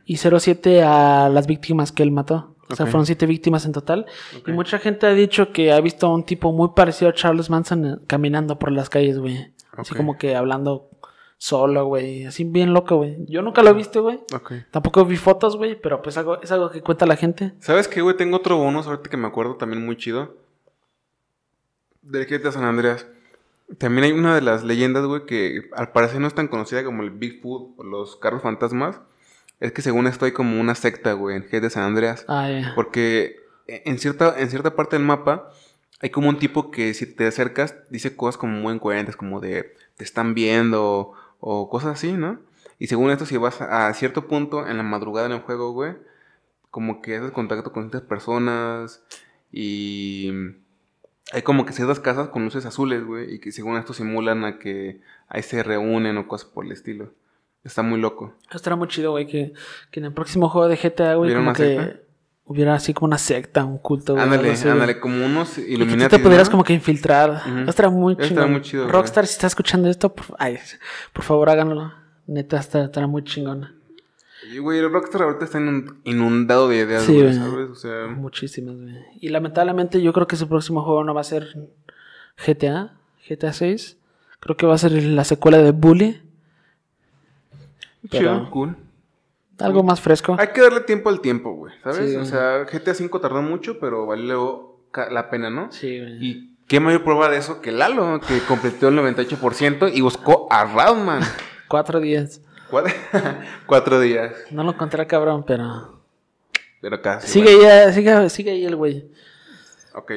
Y 07 a las víctimas que él mató. O sea, fueron siete víctimas en total. Y mucha gente ha dicho que ha visto a un tipo muy parecido a Charles Manson eh, caminando por las calles, güey. Así como que hablando solo, güey. Así bien loco, güey. Yo nunca lo he visto, güey. Ok. Tampoco vi fotos, güey, pero pues algo, es algo que cuenta la gente. ¿Sabes qué, güey? Tengo otro bonus ahorita que me acuerdo también muy chido. Del GTA San Andreas. También hay una de las leyendas, güey, que al parecer no es tan conocida como el Bigfoot o los carros fantasmas. Es que según esto hay como una secta, güey, en GTA San Andreas. Ah, ya. Porque en cierta, en cierta parte del mapa hay como un tipo que si te acercas dice cosas como muy incoherentes, como de te están viendo o cosas así, ¿no? Y según esto, si vas a, cierto punto en la madrugada en el juego, güey, como que haces contacto con ciertas personas y hay como que ciertas casas con luces azules, güey, y que según esto simulan a que ahí se reúnen o cosas por el estilo. Está muy loco. Esto era muy chido, güey, que, que en el próximo juego de GTA, güey, ¿Hubiera como que? Hubiera así como una secta, un culto, güey. Ándale, güey. ándale, como unos Y que tú te pudieras ¿no? como que infiltrar. Esto era muy chido. era muy chido, güey. Rockstar, si está escuchando esto, por, ay, por favor háganlo. Neta, está, estará muy chingón. Y, güey, el Rockstar ahorita está inun- inundado de ideas, Sí, güey, güey. ¿sabes? O sea, Muchísimas, güey. Y lamentablemente yo creo que su próximo juego no va a ser GTA, GTA 6. Creo que va a ser la secuela de Bully. chido, cool. Algo más fresco. Hay que darle tiempo al tiempo, güey, ¿sabes? Sí, o sea, GTA V tardó mucho, pero valió la pena, ¿no? Sí, güey. Y qué mayor prueba de eso que Lalo, que completó el 98% y buscó a Radman. Cuatro días. Cuatro, Cuatro días, No lo encontré cabrón, pero... pero casi. sigue, ahí, sigue, sigue ahí el güey. Ok.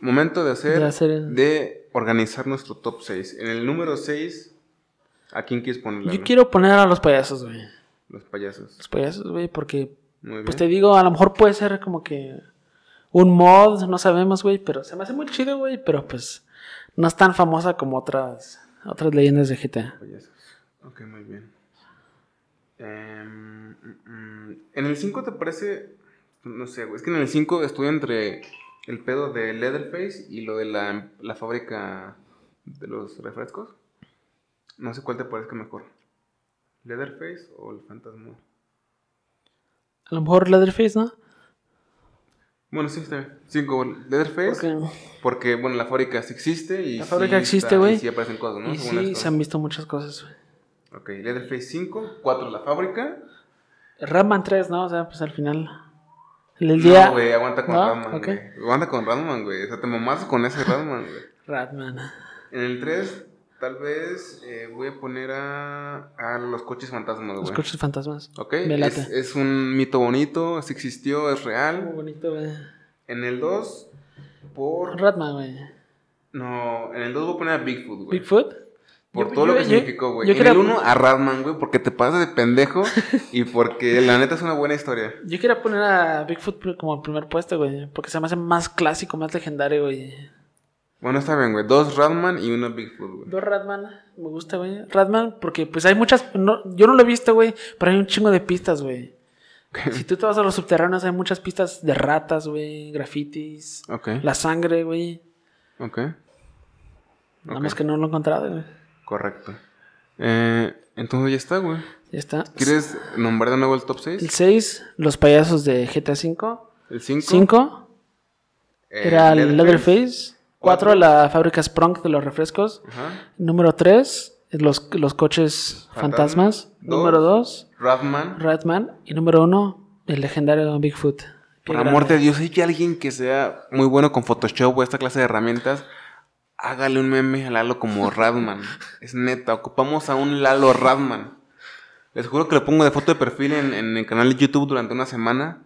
Momento de hacer, De hacer el- de organizar nuestro top 6. En el número 6, ¿a quién quieres ponerle? Yo quiero poner a los payasos, güey. Los payasos. Los payasos, güey, porque... Muy bien. Pues te digo, a lo mejor puede ser como que... Un mod, no sabemos, güey, pero se me hace muy chido, güey, pero pues... No es tan famosa como otras... Otras leyendas de GTA. Payasos. Ok, muy bien. Em, mm, mm, en el 5 te parece. No sé, güey. Es que en el 5 estoy entre el pedo de Leatherface y lo de la, la fábrica de los refrescos. No sé cuál te parezca mejor. ¿Leatherface o el fantasma? A lo mejor Leatherface, ¿no? Bueno, sí, está bien. 5, Leatherface. Porque... Porque, bueno, la fábrica sí existe y. La sí fábrica existe, está- güey. Y sí aparecen cosas, ¿no? Y Según sí, se han visto muchas cosas, güey. Ok, Leatherface 5, 4 la fábrica. Ratman 3, ¿no? O sea, pues al final. El día. No, güey, aguanta con ¿No? Güey. Aguanta con Radman, güey. O sea, te mamaste con ese Radman, güey. Ratman. En el 3, tal vez eh, voy a poner a, a los coches fantasmas, Los güey. coches fantasmas. Ok, es, es un mito bonito, sí existió, es Muy real. bonito, güey. En el 2, por... Ratman, güey. No, en el 2 voy a poner a Bigfoot, güey. Bigfoot. Por Yo- todo yo- lo que yo- significó, güey. En el 1 a Radman, güey, porque te pasas de pendejo y porque la neta es una buena historia. Yo quería poner a Bigfoot como el primer puesto, güey. Porque se me hace más clásico, más legendario, güey. Bueno, está bien, güey. Dos Radman y uno Bigfoot, güey. Dos Ratman, me gusta, güey. Ratman, porque pues hay muchas. no- yo no lo he visto, güey. Pero hay un chingo de pistas, güey. Si tú te vas a los subterráneos, hay muchas pistas de ratas, güey. Grafitis. Ok, La sangre, güey. ok. Nada más que no lo he encontrado, güey. Correcto. Eh, entonces ya está, güey. Ya está. ¿Quieres nombrar de nuevo el top El 6? 6, los payasos de GTA V. El 5. 5 era el Leatherface. 4, la fábrica Sprunk de los refrescos. Ajá. Número 3, los, los coches Fantasma. fantasmas. Dos. Número 2, Radman. Ratman. Y número 1, el legendario Bigfoot. Qué Por grande. amor de Dios, si hay alguien que sea muy bueno con Photoshop o esta clase de herramientas, hágale un meme a Lalo como Radman. es neta, ocupamos a un Lalo Radman. Les juro que lo pongo de foto de perfil en, en el canal de YouTube durante una semana.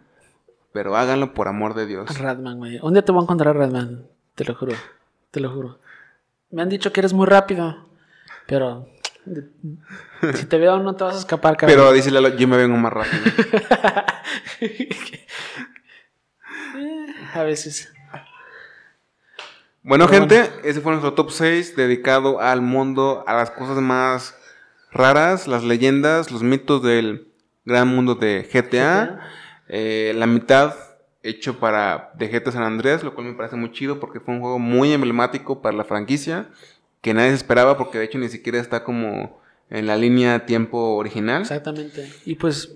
Pero háganlo por amor de Dios. Ratman, güey. Un día te voy a encontrar Ratman. Te lo juro. Te lo juro. Me han dicho que eres muy rápido. Pero. Si te veo, no te vas a escapar, cabrón. Pero dice Lalo, yo me vengo más rápido. A veces. Bueno, Pero gente, ese fue nuestro top 6 dedicado al mundo, a las cosas más raras, las leyendas, los mitos del gran mundo de GTA. Eh, la mitad hecho para de GTA San Andrés, lo cual me parece muy chido porque fue un juego muy emblemático para la franquicia, que nadie se esperaba porque de hecho ni siquiera está como en la línea tiempo original. Exactamente. Y pues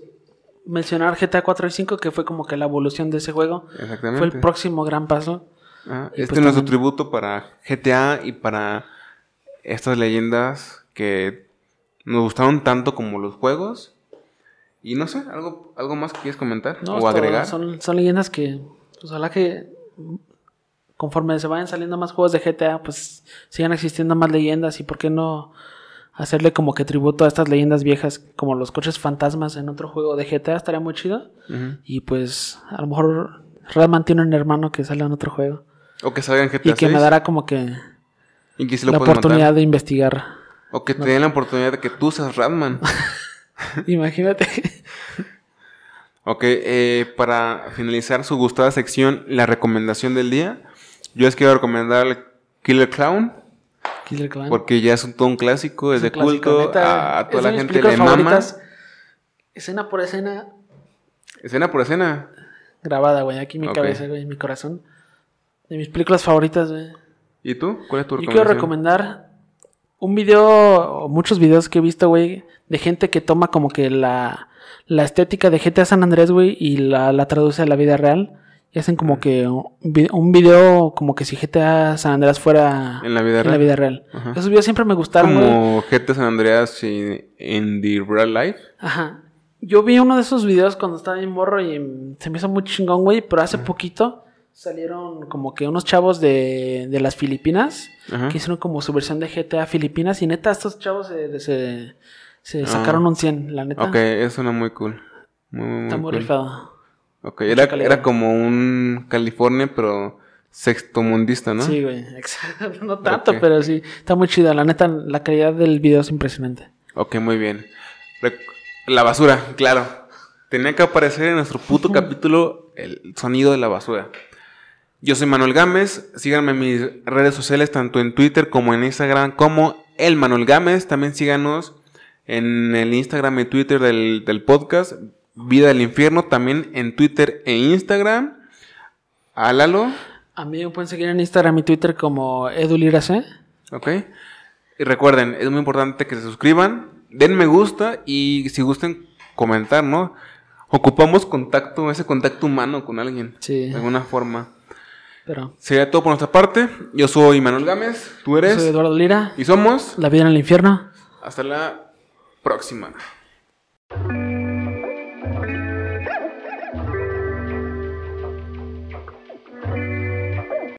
mencionar GTA 4 y 5, que fue como que la evolución de ese juego. Exactamente. Fue el próximo gran paso. Ah, este pues es nuestro también- tributo para GTA y para estas leyendas que nos gustaron tanto como los juegos. Y no sé, algo, algo más que quieres comentar No, o agregar. Son, son leyendas que, pues, ojalá que conforme se vayan saliendo más juegos de GTA, pues sigan existiendo más leyendas y por qué no hacerle como que tributo a estas leyendas viejas como los coches fantasmas en otro juego de GTA estaría muy chido. Y pues a lo mejor Redman tiene un hermano que sale en otro juego O que salgan GTA y que me 6, dará como que y que sí lo la oportunidad matar. de investigar. O que te den la oportunidad de que tú seas Ratman. Imagínate. Ok, eh, para finalizar su gustada sección, la recomendación del día. Yo les quiero recomendar Killer Clown. Killer Clan. Porque ya es un, todo un clásico, es, Es de clásico, culto, neta, a, toda la gente le mama. Escena por escena Escena por escena. grabada, güey, aquí en mi cabeza, güey, en mi corazón. De mis películas favoritas, güey. ¿Y tú? ¿Cuál es tu Yo recomendación? quiero recomendar un video, o muchos videos que he visto, güey, de gente que toma como que la, la estética de GTA San Andrés, güey, y la, la traduce a la vida real. Y hacen como que un vi- un video como que si GTA San Andrés fuera En la vida en la real. vida real. Esos videos siempre me gustaron. Como GTA San Andreas en the real life. Ajá. Yo vi uno de esos videos cuando estaba en morro y se me hizo muy chingón, güey. Pero hace poquito salieron como que unos chavos de, de las Filipinas Ajá. que hicieron como su versión de GTA Filipinas. Y neta, estos chavos se, se, se Ah. sacaron un 100, la neta. Ok, eso suena muy cool. Muy, muy, Está muy cool. rifado. Ok, era, era como un California, pero sextomundista, ¿no? Sí, güey. Exacto. No tanto, pero sí. Está muy chido. La neta, la calidad del video es impresionante. Ok, muy bien. La basura, claro. Tenía que aparecer en nuestro puto capítulo el sonido de la basura. Yo soy Manuel Gámez. Síganme en mis redes sociales, tanto en Twitter como en Instagram, como el Manuel Gámez. También síganos en el Instagram y Twitter del, del podcast Vida del Infierno. También en Twitter e Instagram. Álalo. A mí me pueden seguir en Instagram y Twitter como edulirase. ¿Ok? Y recuerden, es muy importante que se suscriban, den me gusta y si gusten comentar, ¿no? Ocupamos contacto, ese contacto humano con alguien. Sí. De alguna forma. Pero Sería todo por nuestra parte. Yo soy Manuel Gámez, tú yo eres. soy Eduardo Lira. Y somos. La vida en el infierno. Hasta la próxima.